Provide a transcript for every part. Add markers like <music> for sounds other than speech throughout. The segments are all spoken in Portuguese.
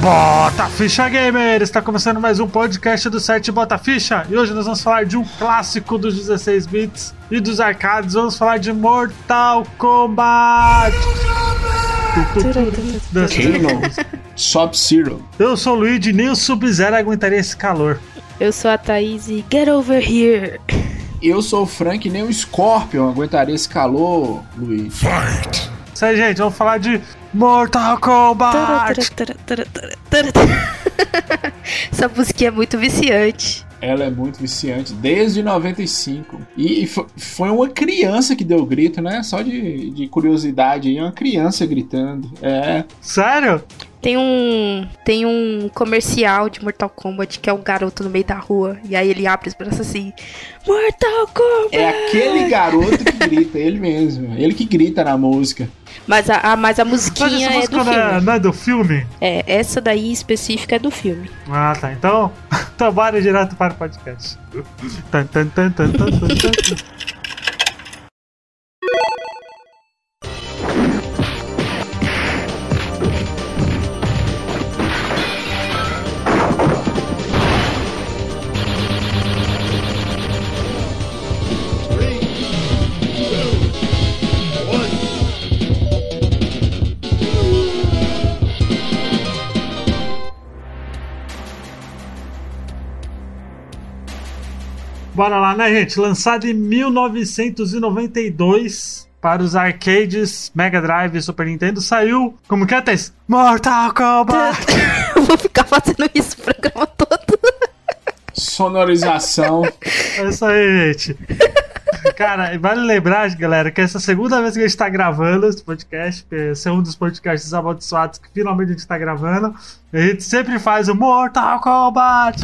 Bota Ficha Gamer! Está começando mais um podcast do site Bota Ficha e hoje nós vamos falar de um clássico dos 16 bits e dos arcades. Vamos falar de Mortal Kombat! Sub-Zero. Eu sou o Luigi, nem o Sub-Zero aguentaria esse calor. Eu sou a Thaís e get over here. Eu sou o Frank, nem o Scorpion aguentaria esse calor, Luigi. Fight! Isso aí, gente, vamos falar de Mortal Kombat! <laughs> Essa música é muito viciante. Ela é muito viciante, desde 95. E foi uma criança que deu o grito, né? Só de, de curiosidade aí, uma criança gritando. É. Sério? Tem um, tem um comercial de Mortal Kombat que é um garoto no meio da rua. E aí ele abre os braços assim: Mortal Kombat! É aquele garoto que grita, ele mesmo. Ele que grita na música. Mas a, a, mas a musiquinha mas é do filme. É, não é do filme? É, essa daí específica é do filme. Ah, tá. Então, <laughs> bora direto para o podcast. tan, tan, tan, tan, tan, tan, tan. Bora lá, né, gente? Lançado em 1992 para os arcades Mega Drive e Super Nintendo, saiu, como que é, Tess? Mortal Kombat! <laughs> Eu vou ficar fazendo isso o programa todo. Sonorização. É isso aí, gente. Cara, vale lembrar, galera, que essa é a segunda vez que a gente tá gravando esse podcast, que esse é um dos podcasts amaldiçoados que finalmente a gente tá gravando. A gente sempre faz o Mortal Kombat,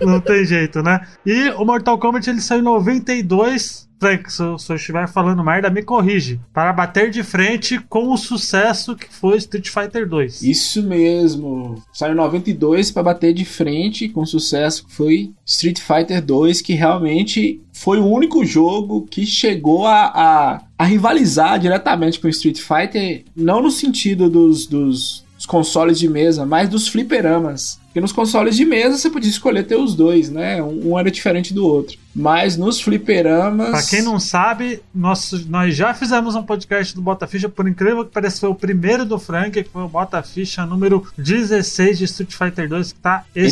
não, tem jeito, né? E o Mortal Kombat ele saiu em 92 Frank, se se eu, estiver falando merda, me corrige. Para bater de frente com o sucesso que foi Street Fighter 2. Isso mesmo. Saiu em 92 para bater de frente com o sucesso que foi Street Fighter 2, que realmente foi o único jogo que chegou a, a, a rivalizar diretamente com Street Fighter, não no sentido dos, dos, dos consoles de mesa, mas dos fliperamas. Porque nos consoles de mesa você podia escolher ter os dois, né? Um, era diferente do outro. Mas nos fliperamas. Pra quem não sabe, nós, nós já fizemos um podcast do Bota Ficha, por incrível que pareça, foi o primeiro do Frank, que foi o Bota Ficha número 16 de Street Fighter 2, que tá excelente,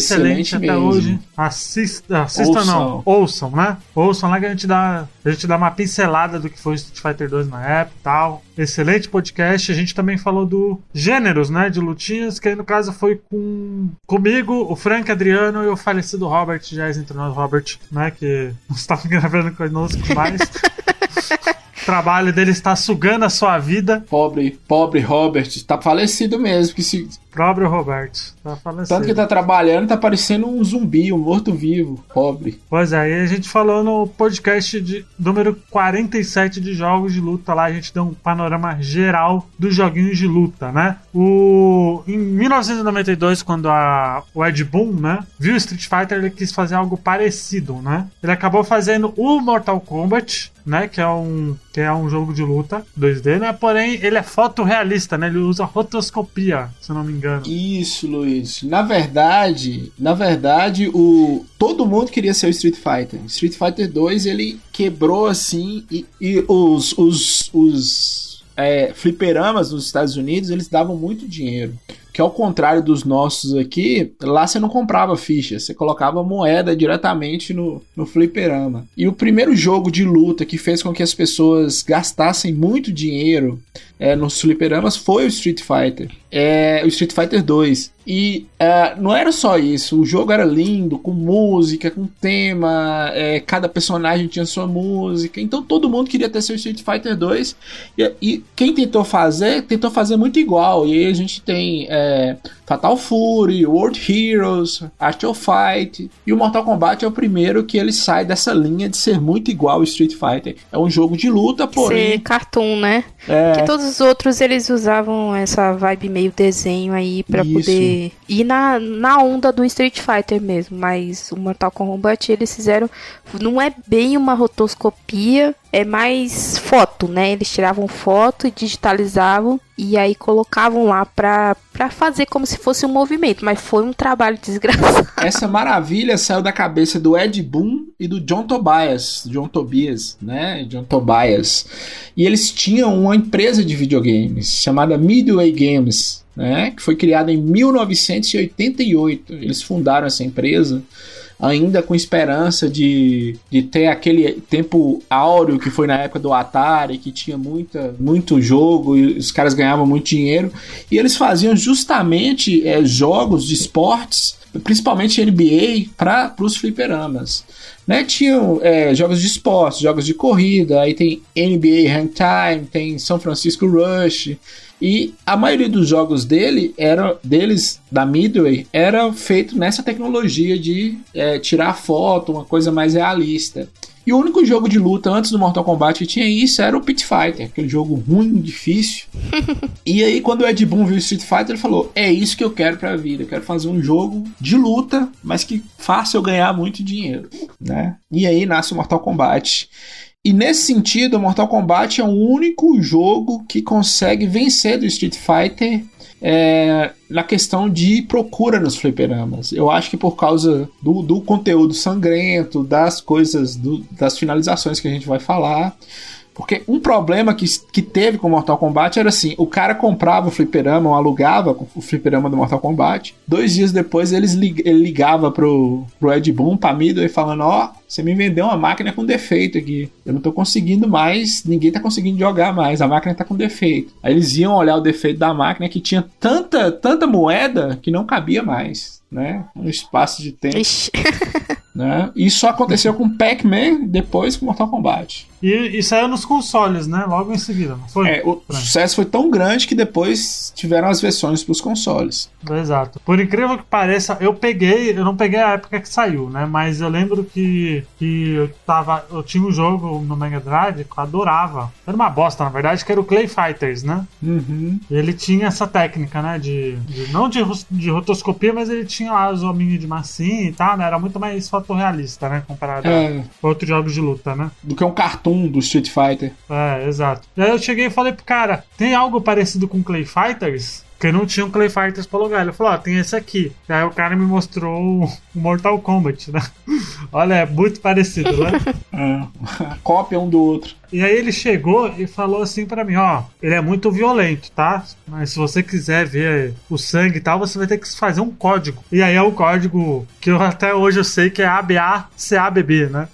excelente até mesmo. hoje. Assista, assista ouçam. não, ouçam, né? Ouçam lá que a gente, dá, a gente dá uma pincelada do que foi Street Fighter 2 na época e tal. Excelente podcast. A gente também falou do gêneros, né? De lutinhas, que aí no caso foi com comigo o Frank Adriano e o falecido Robert, já entre nós, Robert, né? Que <laughs> não estava gravando conosco mais. o trabalho dele está sugando a sua vida. Pobre, pobre Robert, tá falecido mesmo, que se Próprio Roberto. Tá falando Tanto que tá trabalhando, tá parecendo um zumbi, um morto-vivo, pobre. Pois é, e a gente falou no podcast de número 47 de jogos de luta lá, a gente deu um panorama geral dos joguinhos de luta, né? O em 1992, quando a o Ed Boon, né, viu Street Fighter, ele quis fazer algo parecido, né? Ele acabou fazendo o Mortal Kombat, né, que é um que é um jogo de luta 2D, né? Porém, ele é fotorrealista, né? Ele usa rotoscopia, se não me engano. Isso, Luiz. Na verdade, na verdade, o todo mundo queria ser o Street Fighter. Street Fighter 2 ele quebrou assim e, e os os, os é, fliperamas nos Estados Unidos eles davam muito dinheiro que ao contrário dos nossos aqui, lá você não comprava ficha, você colocava moeda diretamente no, no fliperama. E o primeiro jogo de luta que fez com que as pessoas gastassem muito dinheiro é, nos fliperamas foi o Street Fighter. É, o Street Fighter 2. E é, não era só isso, o jogo era lindo, com música, com tema, é, cada personagem tinha sua música, então todo mundo queria ter seu Street Fighter 2. E, e, quem tentou fazer, tentou fazer muito igual. E aí a gente tem é, Fatal Fury, World Heroes, Art of Fight. E o Mortal Kombat é o primeiro que ele sai dessa linha de ser muito igual ao Street Fighter. É um jogo de luta, porém. Ser cartoon, né? É... Que todos os outros eles usavam essa vibe meio desenho aí para poder ir na, na onda do Street Fighter mesmo. Mas o Mortal Kombat eles fizeram. Não é bem uma rotoscopia, é mais foto, né? Eles tiravam foto e digitalizavam e aí colocavam lá pra, pra fazer como se fosse um movimento, mas foi um trabalho <laughs> desgraçado. Essa maravilha saiu da cabeça do Ed Boon e do John Tobias, John Tobias, né? John Tobias. E eles tinham uma empresa de videogames chamada Midway Games, né? Que foi criada em 1988. Eles fundaram essa empresa ainda com esperança de, de ter aquele tempo áureo que foi na época do Atari, que tinha muita, muito jogo e os caras ganhavam muito dinheiro. E eles faziam justamente é, jogos de esportes, principalmente NBA, para os fliperamas. Né, tinham é, jogos de esportes, jogos de corrida, aí tem NBA Hang Time, tem São Francisco Rush, e a maioria dos jogos dele era, deles, da Midway, era feito nessa tecnologia de é, tirar foto, uma coisa mais realista. E o único jogo de luta antes do Mortal Kombat que tinha isso era o Pit Fighter, aquele jogo ruim, difícil. <laughs> e aí, quando o Ed Boon viu o Street Fighter, ele falou: É isso que eu quero pra vida. Eu quero fazer um jogo de luta, mas que faça eu ganhar muito dinheiro. Né? E aí nasce o Mortal Kombat. E nesse sentido, Mortal Kombat é o único jogo que consegue vencer do Street Fighter é, na questão de procura nos fliperamas. Eu acho que por causa do, do conteúdo sangrento, das coisas, do, das finalizações que a gente vai falar. Porque um problema que, que teve com Mortal Kombat era assim: o cara comprava o fliperama ou alugava o fliperama do Mortal Kombat. Dois dias depois eles lig, ele ligava pro, pro Ed Boon, pra Midway, falando: Ó, oh, você me vendeu uma máquina com defeito aqui. Eu não tô conseguindo mais, ninguém tá conseguindo jogar mais, a máquina tá com defeito. Aí eles iam olhar o defeito da máquina que tinha tanta, tanta moeda que não cabia mais, né? Um espaço de tempo. <laughs> né? Isso aconteceu com Pac-Man depois com Mortal Kombat. E, e, saiu nos consoles, né? Logo em seguida, não foi? É, o sucesso foi tão grande que depois tiveram as versões para os consoles. Exato. Por incrível que pareça, eu peguei, eu não peguei a época que saiu, né? Mas eu lembro que, que eu tava. Eu tinha um jogo no Mega Drive que eu adorava. Era uma bosta, na verdade, que era o Clay Fighters, né? Uhum. Ele tinha essa técnica, né? De. de não de, de rotoscopia, mas ele tinha lá os hominhos de massinha e tal, né? Era muito mais fotorrealista, né? Comparado é. a outros jogos de luta, né? Do que um cartão do Street Fighter. É, exato. Aí eu cheguei e falei pro cara: tem algo parecido com Clay Fighters? Porque não tinha um Clay Fighters pra alugar. Ele falou: Ó, oh, tem esse aqui. E aí o cara me mostrou o Mortal Kombat, né? <laughs> Olha, é muito parecido, né? <laughs> é. <laughs> Cópia um do outro. E aí ele chegou e falou assim para mim, ó, ele é muito violento, tá? Mas se você quiser ver o sangue e tal, você vai ter que fazer um código. E aí é o código que eu até hoje eu sei que é ABACABB, né?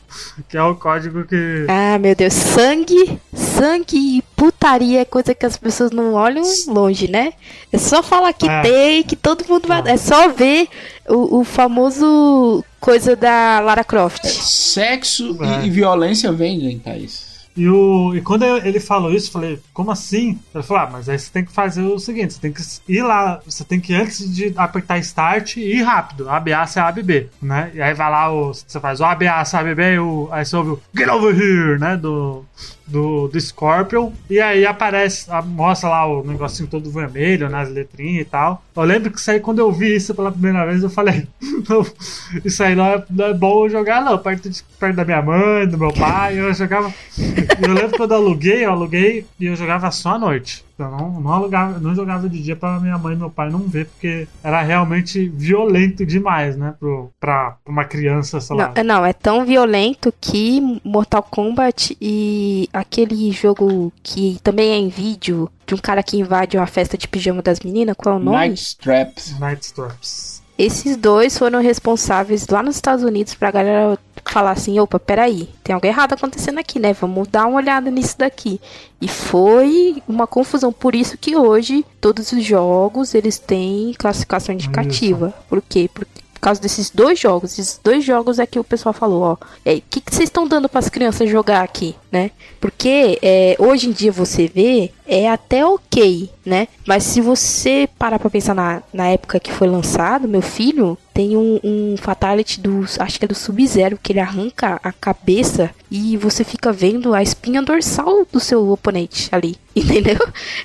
Que é o código que Ah, meu Deus, sangue, sangue e putaria é coisa que as pessoas não olham longe, né? É só falar que é. tem, que todo mundo vai, é só ver o, o famoso coisa da Lara Croft. É, sexo é. e violência vendem, Thaís. E, o, e quando ele falou isso, eu falei, como assim? Ele falou, ah, mas aí você tem que fazer o seguinte, você tem que ir lá, você tem que antes de apertar start, ir rápido, ABA, C, A, B, B, né? E aí vai lá, o, você faz o ABA, C, A, B, B, o, aí você ouve o Get Over Here, né? Do, do, do Scorpion. E aí aparece, mostra lá o negocinho todo vermelho, nas né, letrinhas e tal. Eu lembro que isso aí, quando eu vi isso pela primeira vez, eu falei: <laughs> Isso aí não é, não é bom jogar, não. Perto, de, perto da minha mãe, do meu pai. Eu jogava. eu lembro quando eu aluguei, eu aluguei e eu jogava só à noite. Eu não, não, alugava, não jogava de dia para minha mãe e meu pai não ver, porque era realmente violento demais, né? Pro, pra uma criança, sei lá. Não, não, é tão violento que Mortal Kombat e aquele jogo que também é em vídeo, de um cara que invade uma festa de pijama das meninas, qual é o nome? Night Straps. Night Straps. Esses dois foram responsáveis lá nos Estados Unidos pra galera falar assim, opa, peraí, tem algo errado acontecendo aqui, né? Vamos dar uma olhada nisso daqui. E foi uma confusão, por isso que hoje todos os jogos eles têm classificação indicativa. Isso. Por quê? Porque por causa desses dois jogos. Esses dois jogos é que o pessoal falou, ó. O que, que vocês estão dando para as crianças jogar aqui, né? Porque é, hoje em dia você vê é até ok, né? Mas se você parar pra pensar na, na época que foi lançado, meu filho tem um, um Fatality do. Acho que é do Sub-Zero, que ele arranca a cabeça e você fica vendo a espinha dorsal do seu oponente ali. <laughs> Entendeu?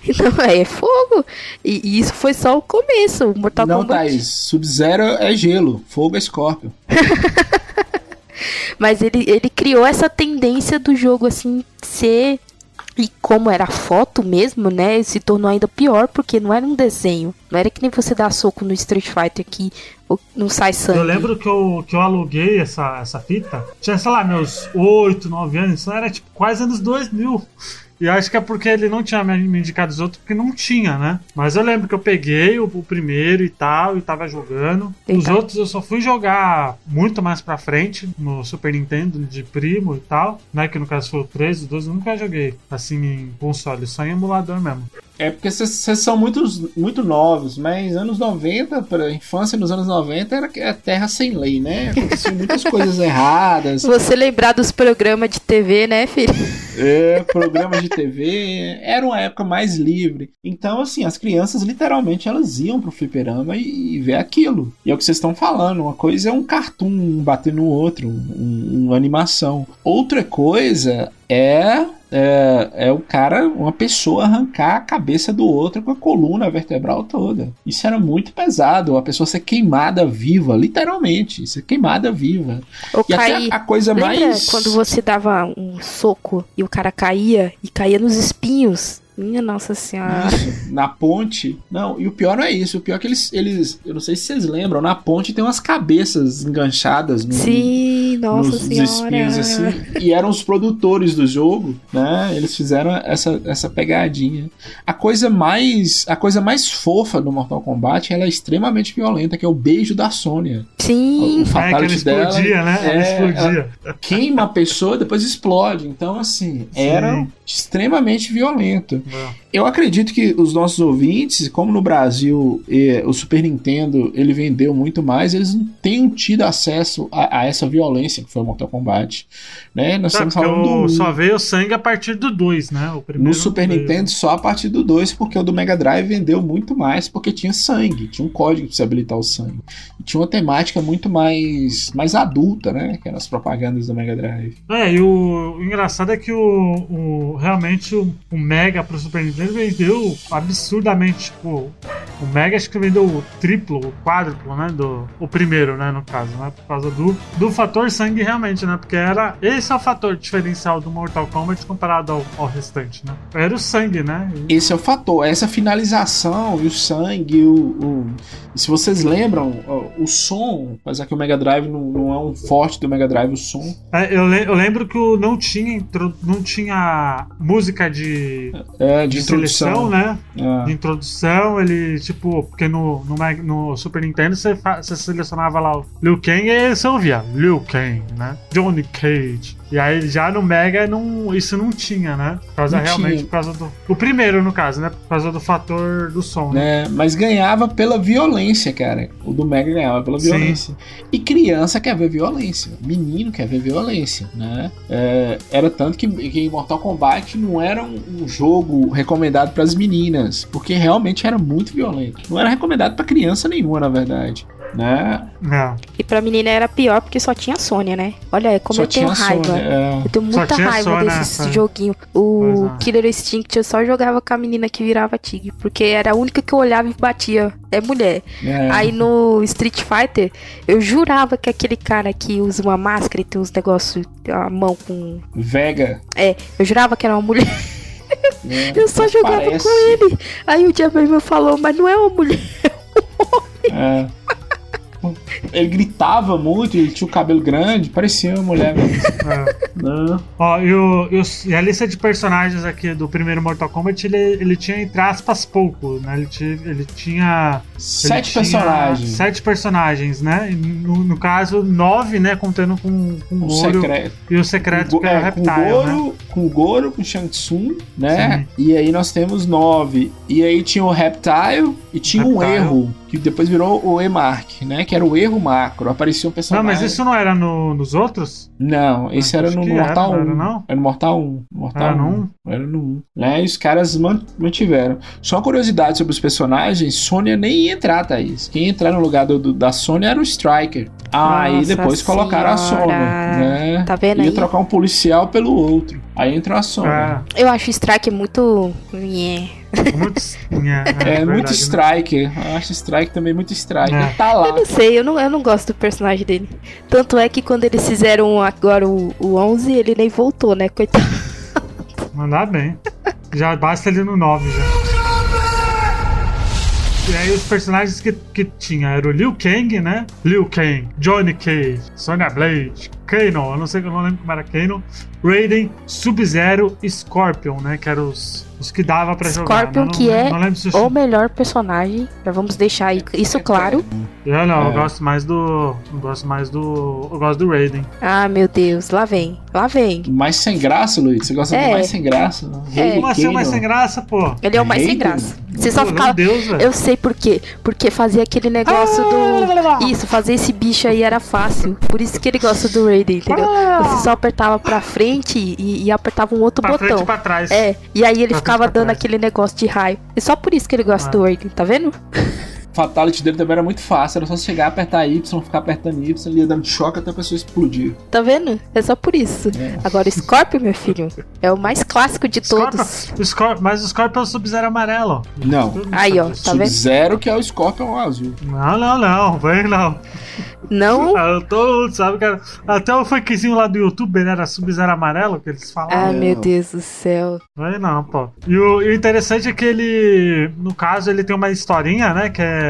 Então é, fogo. E, e, isso foi só o começo. O Mortal Não, Kombat. Thaís, Sub-Zero é gelo, fogo é Scorpion. <laughs> Mas ele, ele criou essa tendência do jogo, assim, ser e como era foto mesmo, né? Se tornou ainda pior porque não era um desenho. Não era que nem você dar soco no Street Fighter que não sai sangue. Eu lembro que eu, que eu aluguei essa, essa fita. Tinha, sei lá, meus 8, 9 anos. Isso era tipo quase anos 2000. E acho que é porque ele não tinha me indicado os outros, porque não tinha, né? Mas eu lembro que eu peguei o, o primeiro e tal, e tava jogando. Eita. Os outros eu só fui jogar muito mais pra frente, no Super Nintendo, de primo e tal, né? Que no caso foi o 13, o 12, eu nunca joguei assim em console, só em emulador mesmo. É porque vocês são muito, muito novos, mas anos 90, para infância nos anos 90 era é terra sem lei, né? Aconteciam muitas coisas erradas. Você lembrar dos programas de TV, né, filho? É, programas de TV. Era uma época mais livre. Então, assim, as crianças literalmente elas iam pro fliperama e, e ver aquilo. E é o que vocês estão falando. Uma coisa é um cartoon um batendo no outro, um, uma animação. Outra coisa é é, é o cara, uma pessoa arrancar a cabeça do outro com a coluna vertebral toda. Isso era muito pesado. A pessoa ser queimada viva, literalmente, ser queimada viva. E até a coisa mais. Quando você dava um soco e o cara caía e caía nos espinhos minha Nossa Senhora. Isso, na ponte. Não, e o pior não é isso. O pior é que eles, eles. Eu não sei se vocês lembram, na ponte tem umas cabeças enganchadas no, Sim, nossa nos senhora. espinhos, assim. E eram os produtores do jogo, né? Eles fizeram essa, essa pegadinha. A coisa mais. A coisa mais fofa do Mortal Kombat ela é extremamente violenta, que é o beijo da Sônia. Sim. O fatality é que dela. Explodia, né? É, explodia. Queima a pessoa, depois explode. Então, assim, Sim. era extremamente violento. É. Eu acredito que os nossos ouvintes, como no Brasil eh, o Super Nintendo ele vendeu muito mais, eles não tenham tido acesso a, a essa violência que foi o Mortal Kombat. Né? Nós é, estamos falando do... Só veio sangue a partir do 2, né? no Super Nintendo só a partir do 2, porque o do Mega Drive vendeu muito mais porque tinha sangue, tinha um código para se habilitar o sangue. E tinha uma temática muito mais, mais adulta, né? Que eram as propagandas do Mega Drive. É, e o, o engraçado é que o, o realmente o, o Mega pro Super Nintendo vendeu absurdamente, tipo, o Mega acho que vendeu o triplo, o quádruplo, né, do o primeiro, né, no caso, né, por causa do, do fator sangue realmente, né, porque era, esse é o fator diferencial do Mortal Kombat comparado ao, ao restante, né, era o sangue, né. E... Esse é o fator, essa finalização e o sangue, o, o... se vocês lembram, o, o som, apesar que o Mega Drive não, não, é um forte do Mega Drive, o som. É, eu, le eu lembro que não tinha, não tinha música de, é, de, de introdução, né? É. De introdução, ele, tipo, porque no, no, no Super Nintendo você, você selecionava lá o Liu Kang e você ouvia Liu Kang, né? Johnny Cage. E aí já no Mega não, isso não tinha, né? Por causa não realmente tinha. por causa do. O primeiro, no caso, né? Por causa do fator do som. Né? É, mas ganhava pela violência, cara. O do Mega ganhava pela violência. Sim. E criança quer ver violência. Menino quer ver violência, né? É, era tanto que, que Mortal Kombat não era um, um jogo recomendado para as meninas, porque realmente era muito violento. Não era recomendado para criança nenhuma, na verdade né? É. E pra menina era pior porque só tinha Sônia, né? Olha, como só eu tenho raiva. Sônia, é. Eu tenho muita raiva Sônia, desse é. joguinho. O é. Killer Instinct eu só jogava com a menina que virava tigre, porque era a única que eu olhava e batia. É mulher. É. Aí no Street Fighter, eu jurava que aquele cara que usa uma máscara e tem uns negócios, a mão com. Vega. É, eu jurava que era uma mulher. É, <laughs> eu só jogava parece. com ele. Aí o Diabo falou, mas não é uma mulher, é um homem. É. Ele gritava muito e tinha o cabelo grande, parecia uma mulher mesmo. É. Ó, e, o, e, o, e, a lista de personagens aqui do primeiro Mortal Kombat, ele, ele tinha, entre aspas, pouco, né? Ele, tinha, ele tinha. Sete ele personagens. Tinha sete personagens, né? No, no, caso, nove, né? Contando com, com o Goro. Secreto. E o secreto, o, que é, o Reptile. Com o Goro, né? com o Goro, com o Shang Tsung, né? Sim. E aí nós temos nove. E aí tinha o Reptile e tinha Reptile. um erro que depois virou o E-Mark, né? Que era o erro macro. Aparecia um personagem. Não, mas isso não era no, nos outros? Não, esse ah, era no, Mortal era, 1. Não era, não? era no Mortal 1. Mortal era 1. no 1? Era no 1. Né? E os caras mantiveram. Só uma curiosidade sobre os personagens: Sônia nem ia entrar, Thaís. Quem ia entrar no lugar do, do da Sônia era o Striker. Aí Nossa depois senhora. colocaram a Sônia. Né? Tá vendo Ia aí? trocar um policial pelo outro. Aí entrou a Sônia. Ah. Eu acho o Striker muito. Yeah <laughs> Muito, é, é, é muito né? Striker. Né? Eu acho Striker também muito Striker. É. Tá lá. Eu não sei, eu não, eu não gosto do personagem dele. Tanto é que quando eles fizeram agora o, o 11, ele nem voltou, né? Coitado. <laughs> Mandar bem. Já basta ele no 9 já. E aí os personagens que, que tinha era o Liu Kang, né? Liu Kang, Johnny Cage, Sonya Blade, Kano, eu não sei, eu não lembro como era Kano, Raiden, Sub-Zero e Scorpion, né? Que eram os, os que dava para jogar. Scorpion, não, que não, é não se o melhor personagem. Já vamos deixar isso claro. Eu não, é. eu gosto mais do. Eu gosto mais do. Eu gosto do Raiden. Ah, meu Deus, lá vem. Lá vem. Mais sem graça, Luiz? Você gosta é. do mais sem graça? É. Como assim o mais sem graça, pô? Ele é o mais sem graça. Você só ficava. Deus, eu sei por quê. Porque fazia aquele negócio do. Isso, fazer esse bicho aí era fácil. Por isso que ele gosta do Raiden, entendeu? Você só apertava pra frente e, e apertava um outro pra botão. Frente, pra trás. É. E aí ele pra ficava dando trás. aquele negócio de raio. E só por isso que ele gosta ah. do Raiden, tá vendo? <laughs> fatality dele também era muito fácil, era só chegar, apertar Y, ficar apertando Y, ele ia dando choque até a pessoa explodir. Tá vendo? É só por isso. É. Agora, Scorpion, meu filho, é o mais clássico de todos. Scorpion, mas o Scorpion é o Sub-Zero amarelo. Não. Aí, ó, tá vendo? Sub-Zero que é o Scorpion azul. Não, não, não, vem não. Não? <laughs> Ah, todo mundo sabe que era... Até o funkzinho lá do YouTube ele era Sub-Zero amarelo, que eles falavam. Ah, meu Deus do céu. Vem não, pô. E o, e o interessante é que ele, no caso, ele tem uma historinha, né, que é...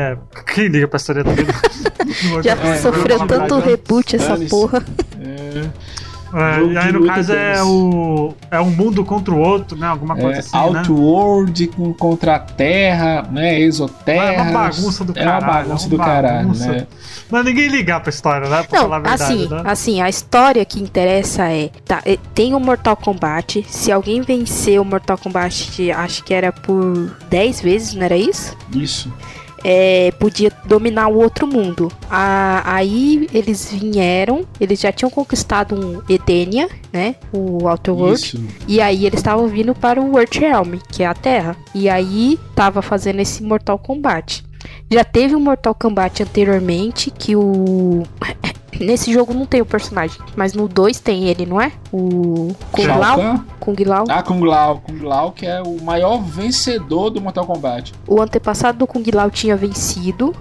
Quem liga pra história do <laughs> Já é, sofreu tanto reboot essa porra. É... É, e aí, no caso, é, o, é um mundo contra o outro, né? Alguma coisa é, assim. Né? Outworld né? contra a Terra, né? Exoterra. É uma bagunça do caralho. É uma bagunça é do caralho, né? Mas ninguém ligar pra história, né? Pra Não, falar a verdade, assim, né? assim, a história que interessa é, tá, é, tem o Mortal Kombat. Se alguém vencer o Mortal Kombat, acho que era por 10 vezes, não era isso? Isso é, podia dominar o outro mundo. A, aí eles vieram, eles já tinham conquistado um Edenia, né? O Outer World. E aí eles estavam vindo para o World Realm, que é a Terra. E aí tava fazendo esse Mortal Kombat. Já teve um Mortal Kombat anteriormente que o Nesse jogo não tem o personagem, mas no 2 tem ele, não é? O Kung Lao? Kung Lao? Ah, Kung Lao. Kung Lao, que é o maior vencedor do Mortal Kombat. O antepassado do Kung Lao tinha vencido.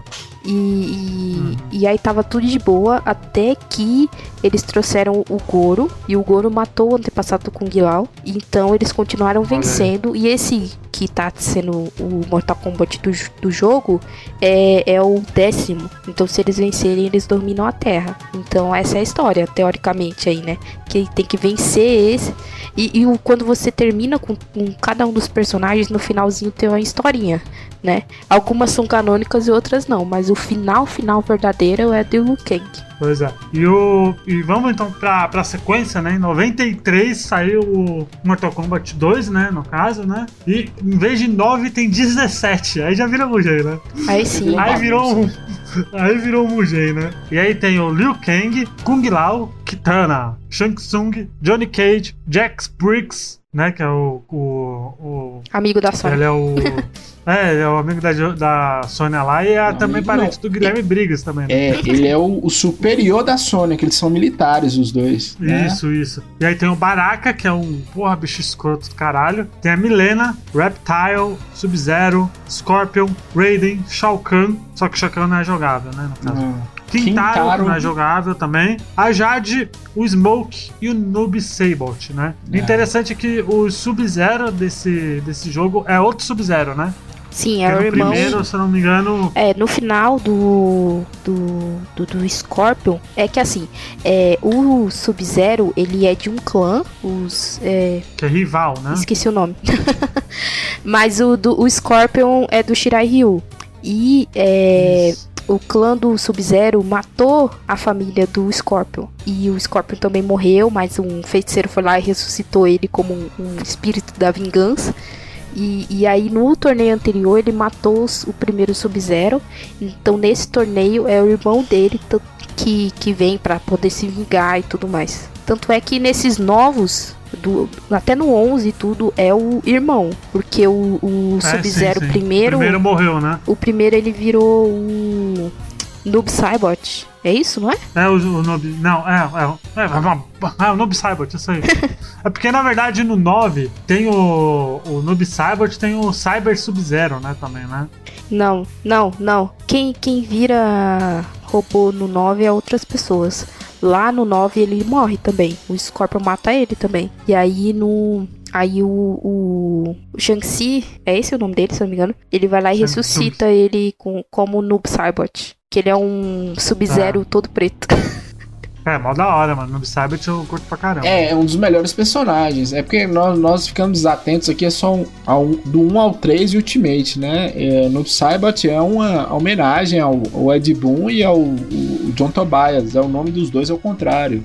E, e, e, aí tava tudo de boa até que eles trouxeram o Goro e o Goro matou o antepassado do Kung Lao. Então eles continuaram vencendo. E esse que tá sendo o Mortal Kombat do, do jogo é, é o décimo. Então se eles vencerem, eles dominam a Terra. Então essa é a história, teoricamente aí, né? Que tem que vencer esse. E, e quando você termina com, com cada um dos personagens, no finalzinho tem uma historinha né? Algumas são canônicas e outras não, mas o final, final verdadeiro é do Liu Kang. Pois é. E, o, e vamos então pra, pra sequência, né? Em 93 saiu o Mortal Kombat 2, né? No caso, né? E em vez de 9 tem 17. Aí já vira Mugen, né? Aí sim. Aí virou um. Aí virou um Mugen, né? E aí tem o Liu Kang, Kung Lao, Kitana, Shang Tsung, Johnny Cage, Jax Briggs, né? Que é o, o, o. Amigo da Sony. Ele é o. <laughs> É, é o amigo da, da Sônia lá e é também parente não. do Guilherme Brigas também. Né? É, ele é o, o, superior da Sônia, que eles são militares, os dois. Né? Isso, né? isso. E aí tem o Baraka, que é um porra bicho escroto do caralho. Tem a Milena, Reptile, Sub-Zero, Scorpion, Raiden, Shao Kahn. Só que o Shao Kahn não é jogável, né? No caso. Não. Quintaro, Quintaro, não é jogável também. A Jade, o Smoke e o Noob Sabot, né? É. Interessante que o Sub-Zero desse, desse jogo é outro Sub-Zero, né? Sim, é o irmão. primeiro, se não me engano. É, no final do. do. do, do Scorpion, é que assim, é, o Sub-Zero, ele é de um clã, os. É... Que é rival, né? Esqueci o nome. <laughs> Mas o, do, o Scorpion é do Shirai Ryu. E é, o clã do Sub-Zero matou a família do Scorpion. E o Scorpion também morreu, mas um feiticeiro foi lá e ressuscitou ele como um, um espírito da vingança. E, e aí no torneio anterior ele matou os, o primeiro Sub-Zero. Então nesse torneio é o irmão dele que, que vem para poder se vingar e tudo mais. Tanto é que nesses novos, do, até no 11 e tudo, é o irmão. Porque o, o é, Sub-Zero primeiro. O primeiro morreu, né? O primeiro ele virou o. Noob Saibot. É isso, não é? É o, o Noob. Não, é, é, é, é, <laughs> é o Noob Saibot, isso aí. <laughs> é porque na verdade no 9 tem o. O Noob Saibot tem o Cyber Sub-Zero, né? Também, né? Não, não, não. Quem, quem vira robô no 9 é outras pessoas. Lá no 9 ele morre também. O Scorpion mata ele também. E aí no. Aí o, o, o Shang-Chi, é esse o nome dele, se eu não me engano, ele vai lá e ressuscita ele com, como Noob Saibot. Que ele é um Sub-Zero ah. todo preto. <laughs> É, mó da hora, mano. Noob Saibot eu curto pra caramba. É, é um dos melhores personagens. É porque nós, nós ficamos atentos aqui, é só um, um, do 1 ao 3 e Ultimate, né? É, Noob Saibot é uma homenagem ao, ao Ed Boon e ao John Tobias. É o nome dos dois ao contrário.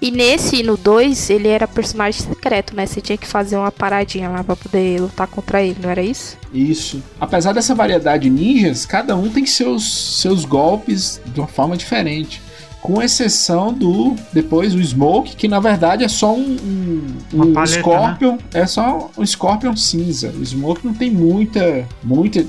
E nesse, no 2, ele era personagem secreto, né? Você tinha que fazer uma paradinha lá pra poder lutar contra ele, não era isso? Isso. Apesar dessa variedade de ninjas, cada um tem seus, seus golpes de uma forma diferente com exceção do depois o Smoke, que na verdade é só um, um, um paleta, Scorpion, né? é só um Scorpion cinza. O Smoke não tem muita, muita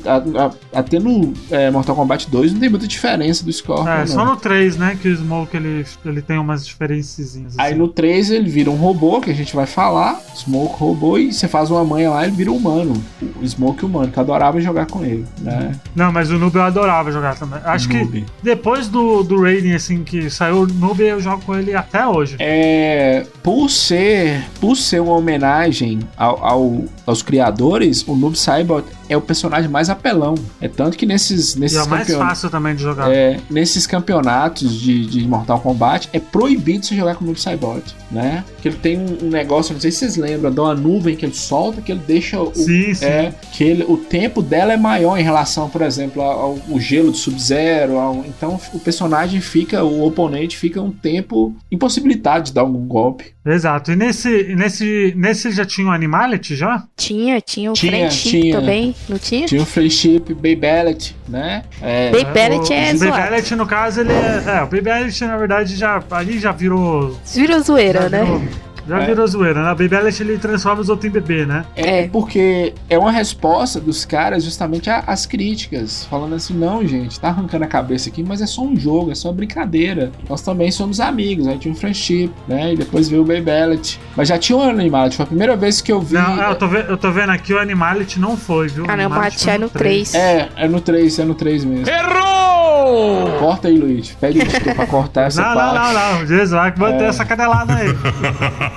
até no é, Mortal Kombat 2 não tem muita diferença do Scorpion. É, não. só no 3, né, que o Smoke ele, ele tem umas diferençazinhas. Assim. Aí no 3 ele vira um robô, que a gente vai falar, Smoke robô, e você faz uma manha lá, ele vira humano. O Smoke humano, que eu adorava jogar com ele, né? Não, mas o Noob eu adorava jogar também. Acho que depois do, do Raiden, assim, que saiu o Noob eu jogo com ele até hoje. É. Por ser, por ser uma homenagem ao aos criadores, o Noob Saibot é o personagem mais apelão. É tanto que nesses nesses e é mais fácil também de jogar. É, nesses campeonatos de, de Mortal Kombat é proibido você jogar com o Noob Saibot, né? Que ele tem um, um, negócio, não sei se vocês lembram, de uma nuvem que ele solta que ele deixa o sim, sim. é que ele, o tempo dela é maior em relação, por exemplo, ao, ao gelo do Sub-Zero, então o personagem fica o oponente fica um tempo impossibilitado de dar algum golpe. Exato. E nesse, nesse, nesse já tinha o um Animality já? Tinha, tinha o tinha, Friendship tinha. também, não tinha? Tinha o Friendship, Babylet, né? É, Babylet é, o Babylet, no caso, ele é... É, o Babylet, na verdade, já, ali já virou... Virou zoeira, né? Virou, já é. virou zoeira, né? A Baby Alice ele transforma os outros em bebê, né? É, é, porque é uma resposta dos caras justamente às críticas, falando assim: não, gente, tá arrancando a cabeça aqui, mas é só um jogo, é só brincadeira. Nós também somos amigos, aí tinha um friendship, né? E depois veio o Baby Alice. Mas já tinha o um Animality, foi a primeira vez que eu vi. Não, é, eu, tô vendo, eu tô vendo aqui o Animality não foi, viu? Ah, não, o é no 3. É, é no 3, é no 3 mesmo. Errou! Corta aí, Luiz. Pede desculpa pra cortar essa não, parte. Não, não, não, Jesus, vai manter é. essa canelada aí. <laughs>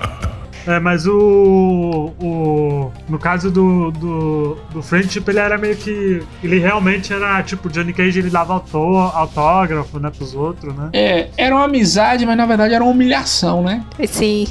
É, mas o, o. No caso do, do, do Friendship, ele era meio que. Ele realmente era tipo, Johnny Cage ele dava autô, autógrafo, né, pros outros, né? É, era uma amizade, mas na verdade era uma humilhação, né? Sim.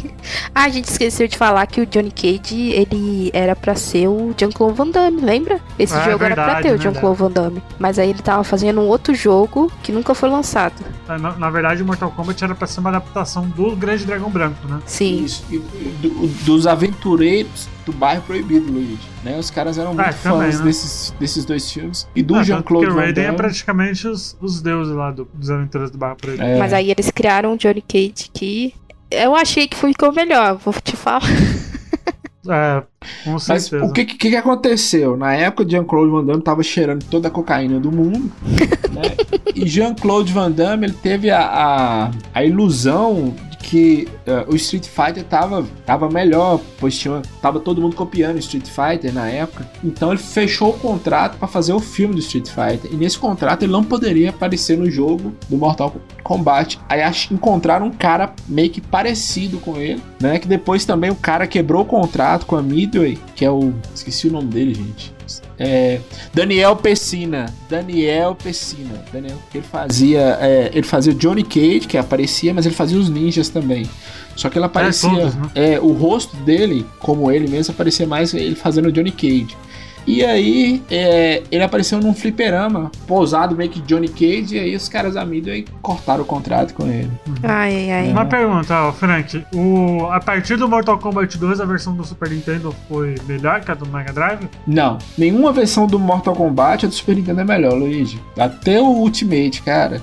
Ah, a gente esqueceu de falar que o Johnny Cage, ele era pra ser o Jean-Claude Van Damme, lembra? Esse ah, é, jogo verdade, era pra ter o Jean-Claude Van Damme. Mas aí ele tava fazendo um outro jogo que nunca foi lançado. É, na, na verdade, o Mortal Kombat era pra ser uma adaptação do Grande Dragão Branco, né? Sim. Isso. E, do, dos aventureiros do bairro proibido, Luigi. Né? Os caras eram muito é, fãs também, né? desses, desses dois filmes. E do ah, Jean-Claude Van Damme. é praticamente os, os deuses lá do, dos aventureiros do bairro proibido. É. Mas aí eles criaram o Johnny Cage que eu achei que ficou melhor, vou te falar. É, com certeza. Mas o que, que, que aconteceu? Na época, Jean-Claude Van Damme tava cheirando toda a cocaína do mundo. né? <laughs> E Jean-Claude Van Damme ele teve a, a, a ilusão que uh, o Street Fighter tava, tava melhor, pois tinha, tava todo mundo copiando Street Fighter na época. Então ele fechou o contrato para fazer o filme do Street Fighter. E nesse contrato ele não poderia aparecer no jogo do Mortal Kombat. Aí encontraram um cara meio que parecido com ele, né? Que depois também o cara quebrou o contrato com a Midway, que é o. Esqueci o nome dele, gente. É, Daniel Pessina. Daniel Pessina. Daniel, ele fazia, é, ele fazia o Johnny Cage, que aparecia, mas ele fazia os ninjas também. Só que ele aparecia. É, todos, né? é, o rosto dele, como ele mesmo, aparecia mais ele fazendo o Johnny Cage. E aí, é, ele apareceu num fliperama, pousado meio que Johnny Cage, e aí os caras da mídia cortaram o contrato com ele. Ai, ai. Uma pergunta, ó, Frank. O, a partir do Mortal Kombat 2, a versão do Super Nintendo foi melhor que a do Mega Drive? Não. Nenhuma versão do Mortal Kombat a do Super Nintendo é melhor, Luigi. Até o Ultimate, cara.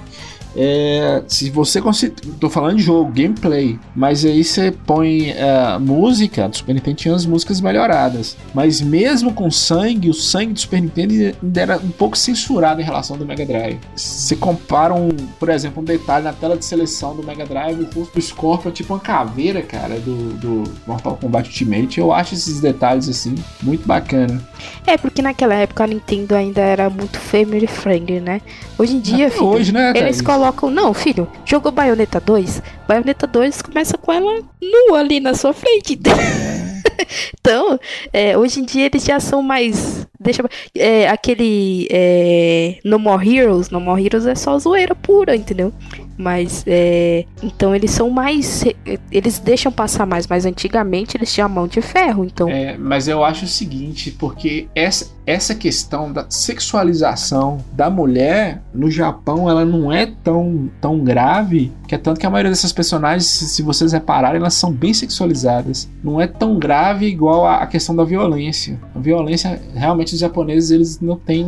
É, se você considera. Tô falando de jogo, gameplay. Mas aí você põe uh, música. Do Super Nintendo tinha as músicas melhoradas. Mas mesmo com sangue, o sangue do Super Nintendo ainda era um pouco censurado em relação ao do Mega Drive. Se compara, um, por exemplo, um detalhe na tela de seleção do Mega Drive, o rosto do Scorpion é tipo uma caveira, cara, do, do Mortal Kombat Ultimate. Eu acho esses detalhes assim muito bacana. É, porque naquela época a Nintendo ainda era muito family friendly, né? Hoje em dia, hoje, né, eles colocam. Não, filho, jogou Bayonetta 2. Bayonetta 2 começa com ela nua ali na sua frente. <laughs> então, é, hoje em dia eles já são mais. Deixa é, aquele é, No More Heroes, No More Heroes é só zoeira pura, entendeu? Mas é, então eles são mais. Eles deixam passar mais, mas antigamente eles tinham a mão de ferro, então. É, mas eu acho o seguinte, porque essa, essa questão da sexualização da mulher no Japão ela não é tão, tão grave, que é tanto que a maioria dessas personagens, se vocês repararem, elas são bem sexualizadas. Não é tão grave igual a, a questão da violência. A violência, realmente, os japoneses eles não têm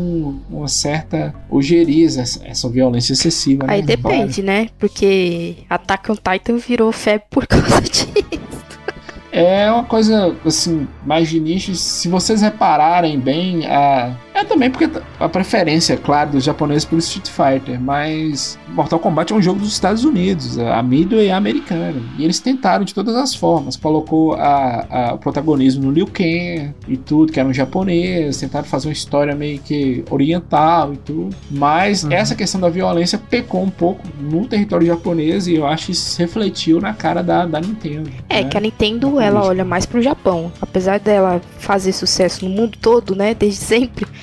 uma certa ojeriza, essa violência excessiva. Aí né? depende, né? Porque Attack on Titan virou febre por causa <laughs> disso. É uma coisa, assim, mais de nicho. Se vocês repararem bem, a é também porque a preferência, claro, dos japoneses por Street Fighter, mas Mortal Kombat é um jogo dos Estados Unidos, a Midway é americana. E eles tentaram de todas as formas. Colocou a, a, o protagonismo no Liu Kang e tudo, que era um japonês, tentaram fazer uma história meio que oriental e tudo. Mas uhum. essa questão da violência pecou um pouco no território japonês e eu acho que isso refletiu na cara da, da Nintendo. É, né? que a Nintendo, ela olha mais pro Japão. Apesar dela fazer sucesso no mundo todo, né, desde <laughs> sempre,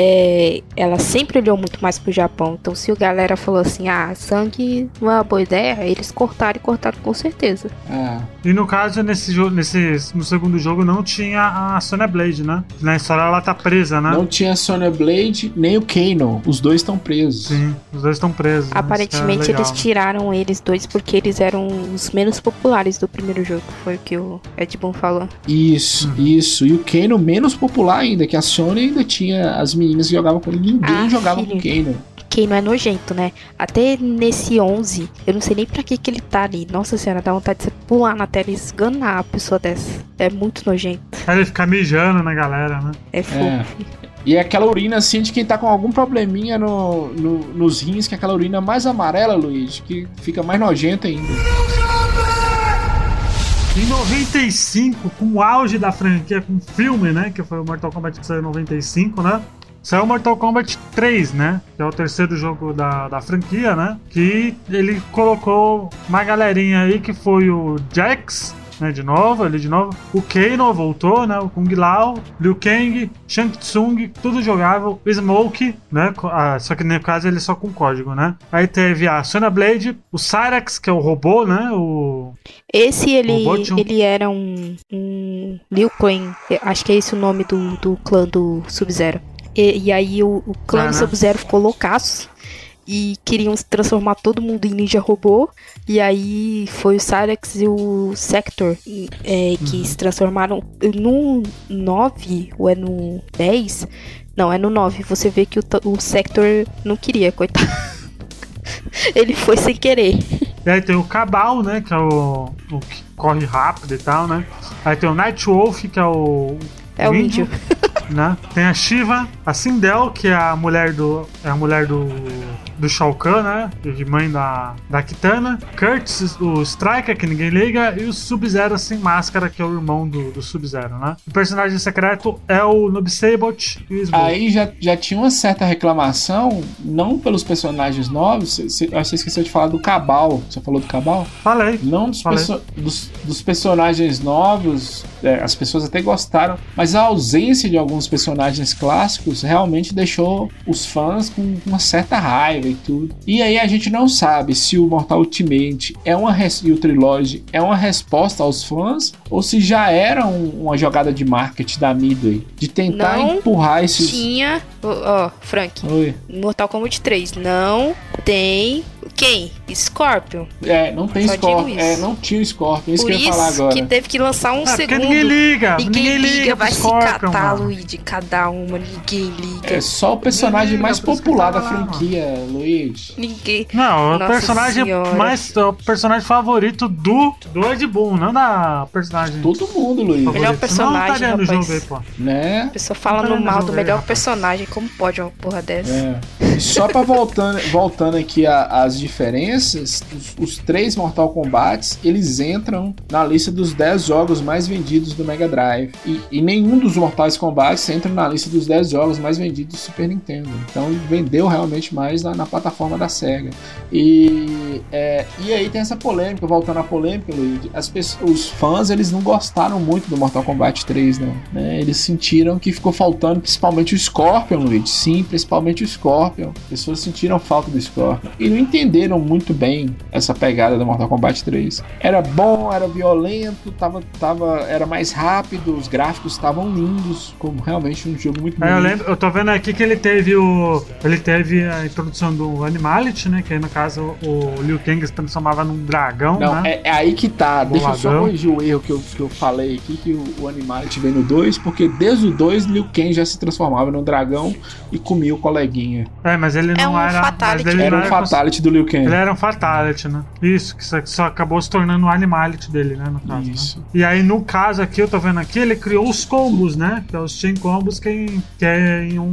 é, ela sempre olhou muito mais pro Japão. Então, se o galera falou assim, ah, sangue não é uma boa ideia, eles cortaram e cortaram com certeza. É. E no caso, nesse jogo, nesse, no segundo jogo, não tinha a Sonya Blade, né? Na história ela tá presa, né? Não tinha a Sonya Blade nem o Kano. Os dois estão presos. Sim, os dois estão presos. Né? Aparentemente, eles tiraram eles dois porque eles eram os menos populares do primeiro jogo. Foi o que o Ed Boon falou. Isso, uhum. isso. E o Kano menos popular ainda, que a Sony ainda tinha as meninas que jogavam com ele. Ninguém ah, jogava filho. com Kano. Kano é nojento, né? Até nesse 11, eu não sei nem pra que que ele tá ali. Nossa senhora, dá vontade de você pular na tela e esganar a pessoa dessa. É muito nojento. Ele fica mijando na galera, né? É fofo. É. E é aquela urina assim de quem tá com algum probleminha no, no, nos rins, que é aquela urina mais amarela, Luiz, que fica mais nojenta ainda. Em 95, com o auge da franquia, com o filme, né? Que foi o Mortal Kombat que saiu em 95, né? Saiu Mortal Kombat 3, né? Que é o terceiro jogo da, da franquia, né? Que ele colocou uma galerinha aí que foi o Jax, né, de novo, ele de novo. O Kano voltou, né? O Kung Lao, Liu Kang, Shang Tsung, tudo jogável. O Smoke, né? Ah, só que no caso ele só com código, né? Aí teve a Sonya Blade, o Cyrax, que é o robô, né? O esse ele ele era um, um Liu Kang, acho que é esse o nome do, do clã do Sub-Zero. E, e, aí o, o clã ah, do Sub-Zero ficou loucaço e queriam transformar todo mundo em ninja robô. E aí foi o Cyrex e o Sector é, que uhum. se transformaram no 9 ou é no 10? Não, é no 9. Você vê que o, o Sector não queria, coitado. <laughs> Ele foi sem querer. E aí tem o Cabal, né? Que é o, o que corre rápido e tal, né? Aí tem o Night Wolf, que é o. É o índio. índio. Né? Tem a Shiva, a Sindel, que é a mulher do. É a mulher do do Shao Kahn, né? De mãe da, da Kitana. Kurtz, o Striker, que ninguém liga. E o Sub-Zero sem máscara, que é o irmão do, do Sub-Zero, né? O personagem secreto é o Noob Sabot e o Smoke. Aí já, já tinha uma certa reclamação, não pelos personagens novos. Você, você esqueceu de falar do Cabal. Você falou do Cabal? Falei. Não dos, falei. Perso dos, dos, personagens novos, é, as pessoas até gostaram, mas a ausência de alguns personagens clássicos realmente deixou os fãs com uma certa raiva e tudo. E aí a gente não sabe se o Mortal Ultimate é uma e o Trilogy é uma resposta aos fãs ou se já era um, uma jogada de marketing da Midway de tentar não empurrar esses. Tinha, ó, oh, Frank. Oi. Mortal Kombat 3 não tem Quem? Scorpion? É, não tem Scorpion. É, não tinha Scorpion. Isso Por que eu ia falar agora. que teve que lançar um é, segundo. Ninguém liga. Ninguém, ninguém liga. liga vai Scorpion, se catar, mano. Luigi. Cada uma. Ninguém liga. É só o personagem liga, mais popular da franquia. Luigi. Ninguém. Não, o personagem senhora. mais. O personagem favorito do, do Ed Boon, não da personagem. Todo mundo, Luigi. Favorito. Melhor personagem. Não tá jogo aí, pô. Né? A pessoa fala tá no mal do melhor aí, personagem. Como pode uma porra dessa? É. E só pra voltando, voltando aqui às diferenças, os, os, três Mortal Kombat eles entram na lista dos 10 jogos mais vendidos do Mega Drive. E, e nenhum dos Mortal Kombat entra na lista dos 10 jogos mais vendidos do Super Nintendo. Então vendeu realmente mais na, na plataforma da SEGA. E, é, e aí tem essa polêmica, voltando à polêmica, Luigi, as pessoas, os fãs eles não gostaram muito do Mortal Kombat 3, não. Né? Eles sentiram que ficou faltando principalmente o Scorpion, Luigi. Sim, principalmente o Scorpion. As pessoas sentiram falta do Scorpion. E não entenderam muito bem essa pegada do Mortal Kombat 3. Era bom, era violento, tava, tava, era mais rápido, os gráficos estavam lindos, como realmente um jogo muito é, eu, lembro, eu tô vendo aqui que ele teve o. Ele teve a introdução do Animality, né? Que aí no caso o Liu Kang se transformava num dragão. Não, né? é, é aí que tá. Boladão. Deixa eu só corrigir o erro que eu, que eu falei aqui, que o, o Animality vem no 2, porque desde o 2 Liu Kang já se transformava num dragão e comia o coleguinha. É, mas ele é não um era. Fatality. Ele era um fatality do Liu Kang. Ele era um fatality, né? Isso, que só, acabou se tornando o um animality dele, né? No caso. Né? Isso. Né? E aí, no caso aqui, eu tô vendo aqui, ele criou os combos, né? Que é os chain combos que, que é em um.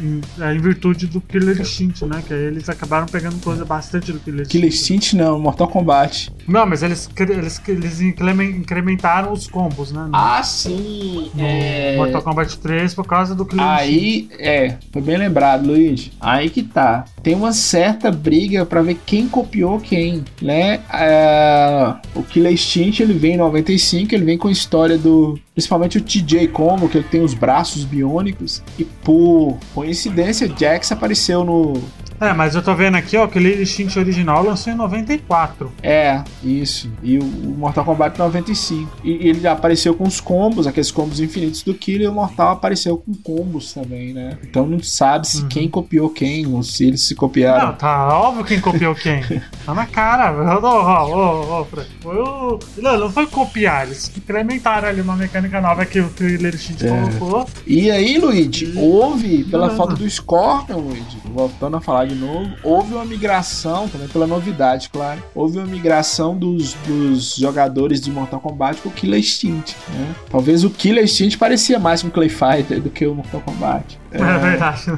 Em, é em virtude do Killer Instinct, né? Que aí eles acabaram pegando coisa bastante do Killer Instinct. Killer Instinct não, Mortal Kombat. Não, mas eles, eles, eles incrementaram os combos, né? No, ah, sim! É... Mortal Kombat 3 por causa do Killer Aí, Instinct. é, foi bem lembrado, Luigi. Aí que tá. Tem uma certa briga para ver quem copiou quem, né? É... O Killer Instinct, ele vem em 95, ele vem com a história do... Principalmente o TJ Combo, que ele tem os braços biônicos. E por coincidência, Jax apareceu no é, mas eu tô vendo aqui, ó, que o Lily Instinct original lançou em 94. É, isso. E o Mortal Kombat 95. E ele apareceu com os combos, aqueles combos infinitos do Killer, e o Mortal apareceu com combos também, né? Então não sabe se uhum. quem copiou quem, ou se eles se copiaram. Não, tá óbvio quem copiou quem. <laughs> tá na cara, velho. Ó, ó, ó, Não, não foi copiar, eles incrementaram ali uma mecânica nova que o Killer Instinct é. colocou. E aí, Luigi, houve, pela falta do Scorpion, Luigi, voltando a falar de novo, houve uma migração, também pela novidade, claro, houve uma migração dos, dos jogadores de Mortal Kombat com o Killer Instinct, né? Talvez o Killer Instinct parecia mais um Clay Fighter do que o Mortal Kombat. É, <laughs> é verdade.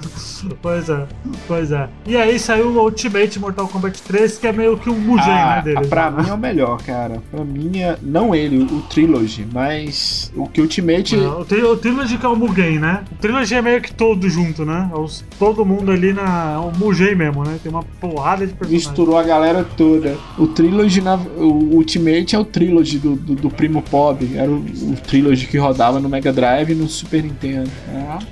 pois é, pois é. E aí saiu o Ultimate Mortal Kombat 3, que é meio que um Mugen, ah, né, dele. Pra né? mim é o melhor, cara. Pra mim é, não ele, o Trilogy, mas o que Ultimate... o, tri o Trilogy que é o Mugen, né? O Trilogy é meio que todo junto, né? É os, todo mundo ali na... É o Mugen mesmo, né? Tem uma porrada de personagens. Misturou a galera toda. O Trilogy, na, o Ultimate é o Trilogy do, do, do Primo Pob. Era o, o Trilogy que rodava no Mega Drive e no Super Nintendo.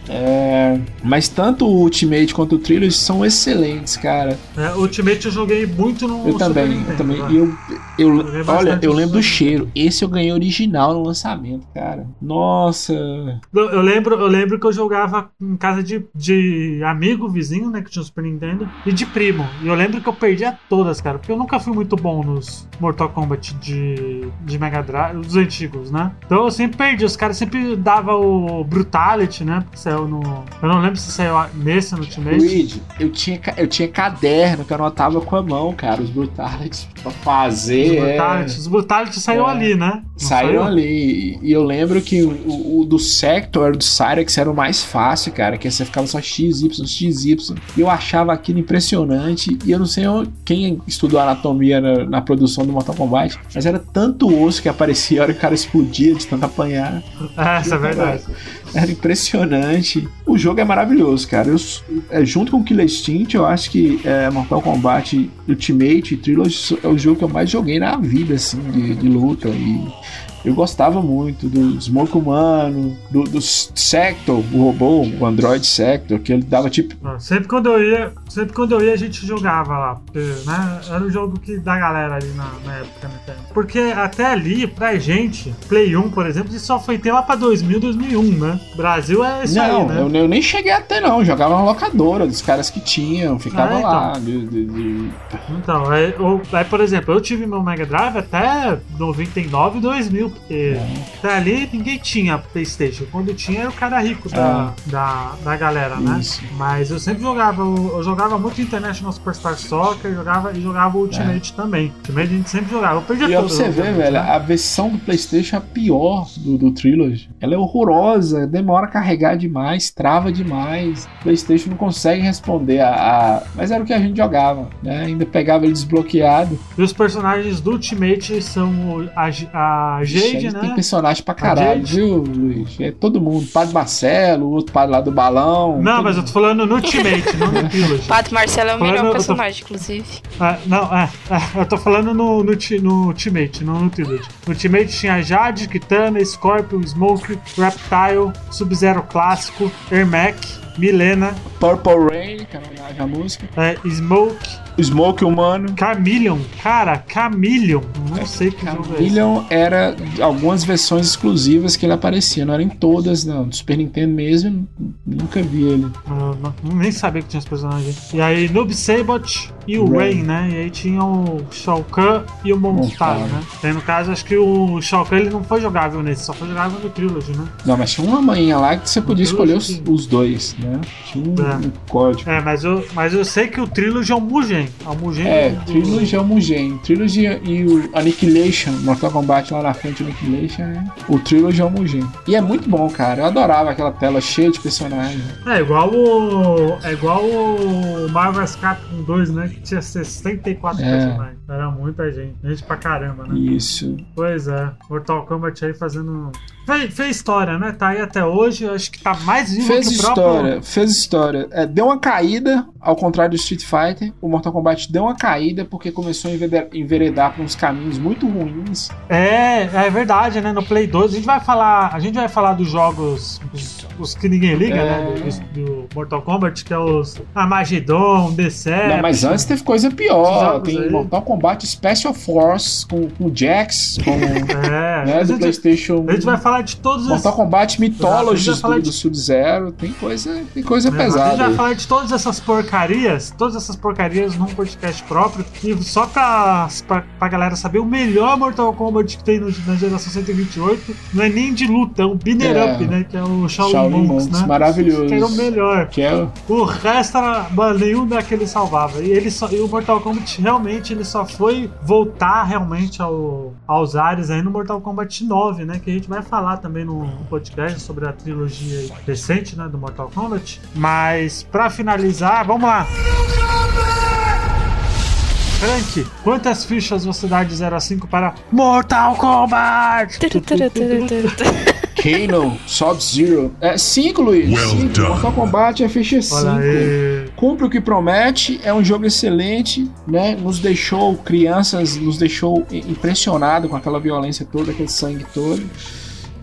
É... é mas tanto o Ultimate quanto o Trilogy são excelentes, cara. É, o Ultimate eu joguei muito no Eu também, Nintendo, eu também. Eu, eu, eu olha, eu lembro do cheiro. Esse eu ganhei original no lançamento, cara. Nossa. Eu, eu, lembro, eu lembro que eu jogava em casa de, de amigo, vizinho, né, que tinha o Super Nintendo, e de primo. E eu lembro que eu perdia todas, cara, porque eu nunca fui muito bom nos Mortal Kombat de, de Mega Drive, os antigos, né? Então eu sempre perdi. Os caras sempre davam o Brutality, né? Porque saiu no, eu não lembro se saiu nesse no Ultimate. Luigi, eu tinha, eu tinha caderno que eu anotava com a mão, cara, os Brutalities pra fazer. Os Brutalities, é... os Brutalities saiu é. ali, né? Saíram ali. E eu lembro que o, o do Sector, do Cyrex, era o mais fácil, cara, que você ficava só XY, XY. E eu achava aquilo impressionante. E eu não sei quem estudou anatomia na, na produção do Mortal Kombat, mas era tanto osso que aparecia a hora que o cara explodia de tanto apanhar. É, essa é verdade. Era impressionante. O jogo é maravilhoso, cara. Eu, é, junto com Killer Instinct, eu acho que é, Mortal Kombat Ultimate Trilogy é o jogo que eu mais joguei na vida, assim, de, de luta. E Eu gostava muito do Smoke Humano, do, do Sector, o robô, o Android Sector, que ele dava tipo. Ah, sempre quando eu ia, sempre quando eu ia a gente jogava lá, porque, né? Era o jogo que da galera ali na, na época, né? Porque até ali, pra gente, Play 1, por exemplo, isso só foi ter lá pra 2000, 2001, né? Brasil é isso não, aí, né? Eu, eu nem cheguei até não, jogava na locadora dos caras que tinham, ficava ah, então. lá. De, de, de... Então, aí, ou, aí, por exemplo, eu tive meu Mega Drive até 99, 2000, porque até ali ninguém tinha Playstation. Quando tinha era o cara rico da, é. da, da galera, né? Isso. Mas eu sempre jogava, eu jogava muito International Superstar Soccer, jogava e jogava Ultimate é. também. Ultimate a gente sempre jogava. Eu perdi e você vê, velho, né? a versão do Playstation é a pior do, do Trilogy. Ela é horrorosa, demora a carregar demais, trava demais. O Playstation não consegue responder a, a, Mas era o que a gente jogava, né? Ainda pegava ele desbloqueado. E os personagens do Ultimate são a, a Jade, né? Tem personagem pra caralho, viu, Luiz? É todo mundo. Padre Marcelo, o outro padre lá do balão. Não, mas mundo. eu tô falando no Ultimate, não no Trilogy. Padre Marcelo é o melhor personagem, tô... inclusive. Ah, não, é, é, eu tô falando no, no, no Ultimate, não no Trilogy. No Ultimate tinha Jade, Kitana, Scorpion, Smoke, Reptile, Sub-Zero Clássico, Ermac, Milena, Purple Rain, é homenagem à música, é, Smoke, Smoke humano. Chameleon. Cara, Chameleon. Não é, sei que Chameleon jogo é era algumas versões exclusivas que ele aparecia. Não eram em todas, não. Do Super Nintendo mesmo, nunca vi ele. não, nem sabia que tinha os personagens. E aí, Noob Sabot e o Rain, né? E aí tinha o Shao Kahn e o Montaro, né? E no caso, acho que o Shao Kahn ele não foi jogável nesse, só foi jogável no Trilogy, né? Não, mas tinha uma manhã lá que você podia escolher os, os, dois, né? Tinha um, é. um, código. É, mas eu, mas eu sei que o Trilogy é um Mugen. A Mugen é, do... Trilogy é o Mugen. Trilogy e o Annihilation, Mortal Kombat lá na frente, Annihilation, é... o Trilogy é o Mugen. E é muito bom, cara. Eu adorava aquela tela cheia de personagens. É igual o. É igual o Marvel's Capcom 2, né? Que tinha 64 é. personagens. Era muita gente. Gente pra caramba, né? Isso. Pois é. Mortal Kombat aí fazendo Fez, fez, história, né? Tá aí até hoje, acho que tá mais vivo fez que o próprio... história, Fez história, é, deu uma caída, ao contrário do Street Fighter, o Mortal Kombat deu uma caída porque começou a enveredar, por uns caminhos muito ruins. É, é verdade, né? No Play 2 a gente vai falar, a gente vai falar dos jogos, os, os que ninguém liga, é... né? Do, do, Mortal Kombat, que é os Armageddon, Deception. Não, mas antes teve coisa pior, tem aí. Mortal Kombat Special Force com, com Jax, com, <laughs> é, né, do gente, PlayStation. A gente vai falar falar de todos Mortal esses... Kombat Mythologies do, de... do Sub-Zero. Tem coisa, tem coisa é, pesada. A gente vai falar de todas essas porcarias, todas essas porcarias num podcast próprio. E só pra, pra, pra galera saber, o melhor Mortal Kombat que tem no, na geração 128 não é nem de luta, é um Binner é, Up, né? Que é o Shaolin, Shaolin Monks, né? Maravilhoso. Que era o melhor. Que é o... o resto era, mano, nenhum daquele salvava. E, ele só, e o Mortal Kombat realmente ele só foi voltar realmente ao, aos ares aí no Mortal Kombat 9, né? Que a gente vai falar falar também no podcast sobre a trilogia recente, né, do Mortal Kombat. Mas para finalizar, vamos lá. Frank, quantas fichas você dá de 0 a 5 para Mortal Kombat? <laughs> Kano, Sub-Zero. É 5, Luiz. Well cinco. Mortal Kombat é ficha 5. Cumpre o que promete, é um jogo excelente, né? Nos deixou, crianças, nos deixou impressionado com aquela violência toda, aquele sangue todo.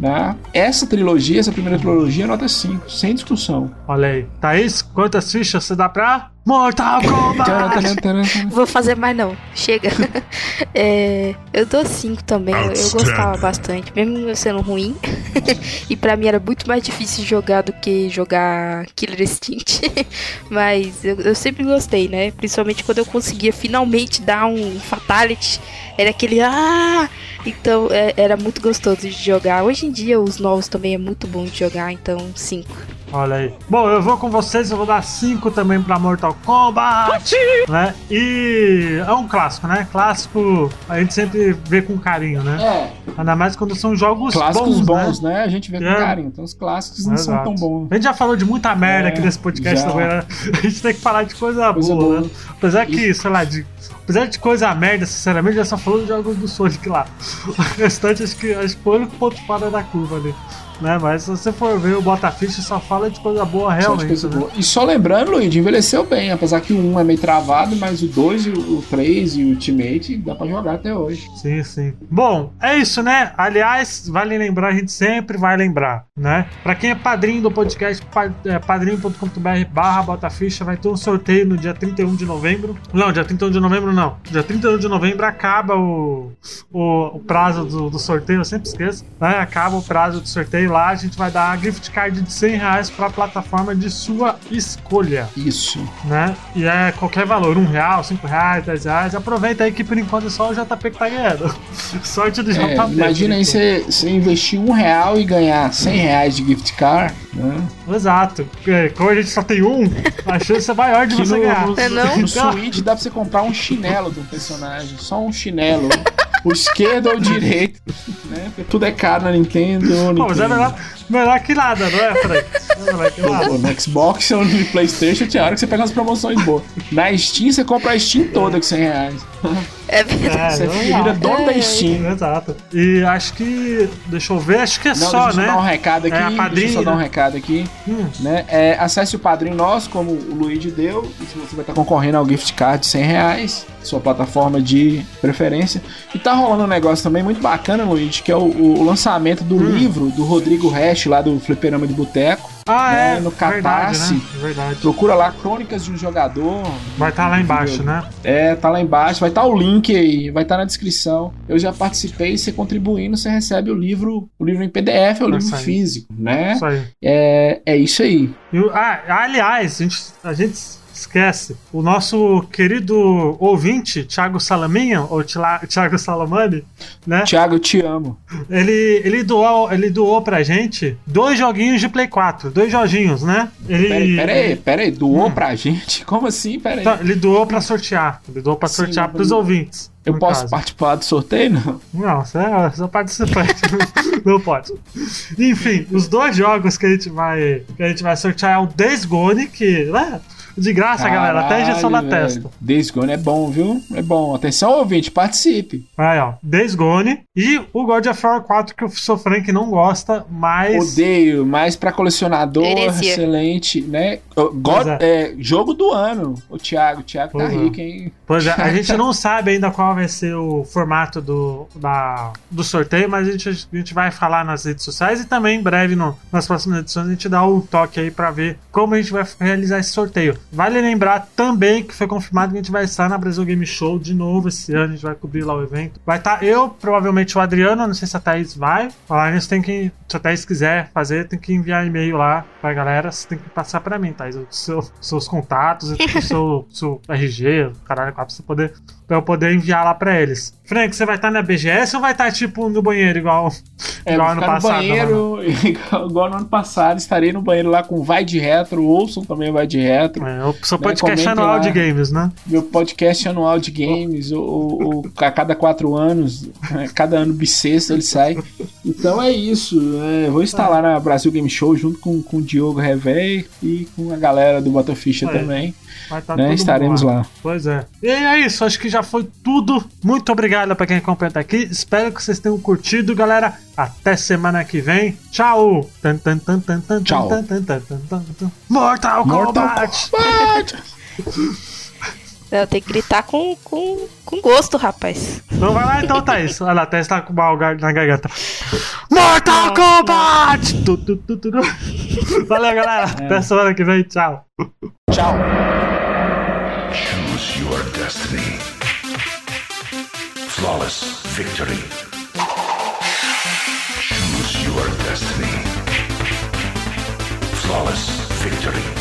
Né? Essa trilogia, essa primeira trilogia, nota 5, sem discussão. Olha aí. Thaís, quantas fichas você dá pra Mortal Kombat? Vou fazer mais não. Chega. <laughs> É, eu dou 5 também. Eu, eu, gostava bastante, mesmo sendo ruim. <laughs> e pra mim era muito mais difícil jogar do que jogar Killer Instinct. <laughs> Mas eu, eu sempre gostei, né? Principalmente quando eu conseguia finalmente dar um Fatality. Era aquele. Ah! Então é, era muito gostoso de jogar. Hoje em dia os novos também é muito bom de jogar, então 5. Olha aí. Bom, eu vou com vocês, eu vou dar 5 também pra Mortal Kombat. Né? E é um clássico, né? Clássico a gente sempre vê com carinho, né? É. Ainda mais quando são jogos clássicos bons, bons né? né? A gente vê com é. carinho. Então os clássicos não Exato. são tão bons. A gente já falou de muita merda é, aqui nesse podcast também, né? <laughs> A gente tem que falar de coisa, coisa boa, boa, né? Apesar que, sei lá, de Apesar de coisa merda, sinceramente, já só falou de jogos do Sonic lá. <laughs> O restante, acho que, acho que foi o único ponto fora da curva ali. Né? Mas se você for ver o Botaficha, só fala de coisa boa realmente. Coisa né? boa. E só lembrando, Luigi, envelheceu bem, apesar que o 1 é meio travado, mas o 2, o 3 e o Ultimate dá pra jogar até hoje. Sim, sim. Bom, é isso, né? Aliás, vale lembrar, a gente sempre vai lembrar, né? Pra quem é padrinho do podcast, é, padrinho.com.br barra Botaficha, vai ter um sorteio no dia 31 de novembro. Não, dia 31 de novembro não. Dia 31 de novembro acaba o, o, o prazo do, do, sorteio, eu sempre esqueço, né? Acaba o prazo do sorteio lá, a gente vai dar a gift card de 100 reais pra plataforma de sua escolha. Isso. Né? E é qualquer valor, um real, cinco reais, dez reais. Aproveita aí que por enquanto é só o JP que tá ganhando. <laughs> Sorte do é, JP. Imagina aí você, você investir um real e ganhar 100 reais de gift card, né? Exato. Como a gente só tem um, a chance é maior de que você no, ganhar. No, é não? no Switch dá pra você comprar um chinelo do personagem, só um chinelo. <laughs> o esquerdo ou o direito, né? Porque tudo é caro na Nintendo. Pô, mas é melhor, melhor que nada, não é, Frank? É melhor que nada. no Xbox ou no Playstation tinha hora que você pega umas promoções boas. Na Steam você compra a Steam toda com 100 reais. É verdade. É, você vira dono é, da Steam. É, exato. E acho que. Deixa eu ver, acho que é não, só, deixa né? Deixa eu dar um recado aqui. É, padrinho, deixa eu só dar um recado aqui. Hum. Né? É, acesse o padrinho nosso, como o Luigi deu. E você vai estar concorrendo ao gift card de 100 reais. Sua plataforma de preferência. E tá rolando um negócio também muito bacana, Luigi, que é o, o lançamento do hum. livro do Rodrigo Hash, lá do Fliperama de Boteco. Ah, né, é. No Catarse. Verdade, né? Verdade. Procura lá Crônicas de um Jogador. Vai estar tá lá embaixo, né? É, tá lá embaixo. Vai estar tá o link aí, vai estar tá na descrição. Eu já participei, você contribuindo, você recebe o livro, o livro em PDF, é o livro físico, né? Isso aí. É, é isso aí. Ah, aliás, a gente, a gente esquece. O nosso querido ouvinte, Thiago Salaminha, ou Thiago Salamani, né? Thiago, te amo. Ele, ele, doou, ele doou pra gente dois joguinhos de Play 4. Dois joguinhos, né? Ele... Pera, pera aí, pera aí. Doou hum. pra gente? Como assim? Pera aí. Então, ele doou pra sortear. Ele doou pra Sim, sortear pros ouvintes. Eu posso caso. participar do sorteio, não? Não, você é só participante. <laughs> não pode. Enfim, os dois jogos que a gente vai, que a gente vai sortear é o Days Gone, que, né? De graça, Caralho, galera. Até injeção na testa. Days Gone é bom, viu? É bom. Atenção, ouvinte, participe. Aí, ó. Days Gone. E o God of War 4, que o sou Frank não gosta, mas. Odeio, mas pra colecionador, Heresia. excelente, né? God, é. É, jogo do ano. O Thiago. O Thiago tá rico, hein? Pois é, a <laughs> gente não sabe ainda qual vai ser o formato do, da, do sorteio, mas a gente, a gente vai falar nas redes sociais e também em breve, no, nas próximas edições, a gente dá um toque aí pra ver como a gente vai realizar esse sorteio. Vale lembrar também que foi confirmado que a gente vai estar na Brasil Game Show de novo esse ano, a gente vai cobrir lá o evento. Vai estar eu, provavelmente o Adriano, não sei se a Thaís vai. A gente tem que, se a Thaís quiser fazer, tem que enviar e-mail lá pra galera, você tem que passar pra mim, Thaís, os seu, seus contatos, o seu, <laughs> seu RG, caralho, pra você poder pra eu poder enviar lá pra eles. Frank, você vai estar na BGS ou vai estar, tipo, no banheiro, igual, é, igual ano passado? No banheiro, igual, <laughs> igual, no ano passado, estarei no banheiro lá com Vai de Retro, ouçam também Vai de Retro. É, o seu né, podcast né, anual lá, de games, né? Meu podcast anual de games, o, o, o a cada quatro anos, né, cada ano bissexto ele sai. Então é isso, é, vou estar lá na Brasil Game Show junto com, com o Diogo Revé e com a galera do Botaficha também. Tá né? Estaremos lá. lá. Pois é. E é isso, acho que já foi tudo. Muito obrigado para quem acompanha até aqui. Espero que vocês tenham curtido, galera. Até semana que vem. Tchau. Tchau. Mortal, Mortal Kombat. Kombat. <laughs> Eu tenho que gritar com, com, com gosto, rapaz. Então vai lá então, Thaís. Olha lá, Thaís tá com mal na garganta. Mortal Kombat! Valeu, galera. É. Até semana que vem. Tchau. Tchau. Choose your destiny. Flawless victory. Choose your destiny. Flawless victory.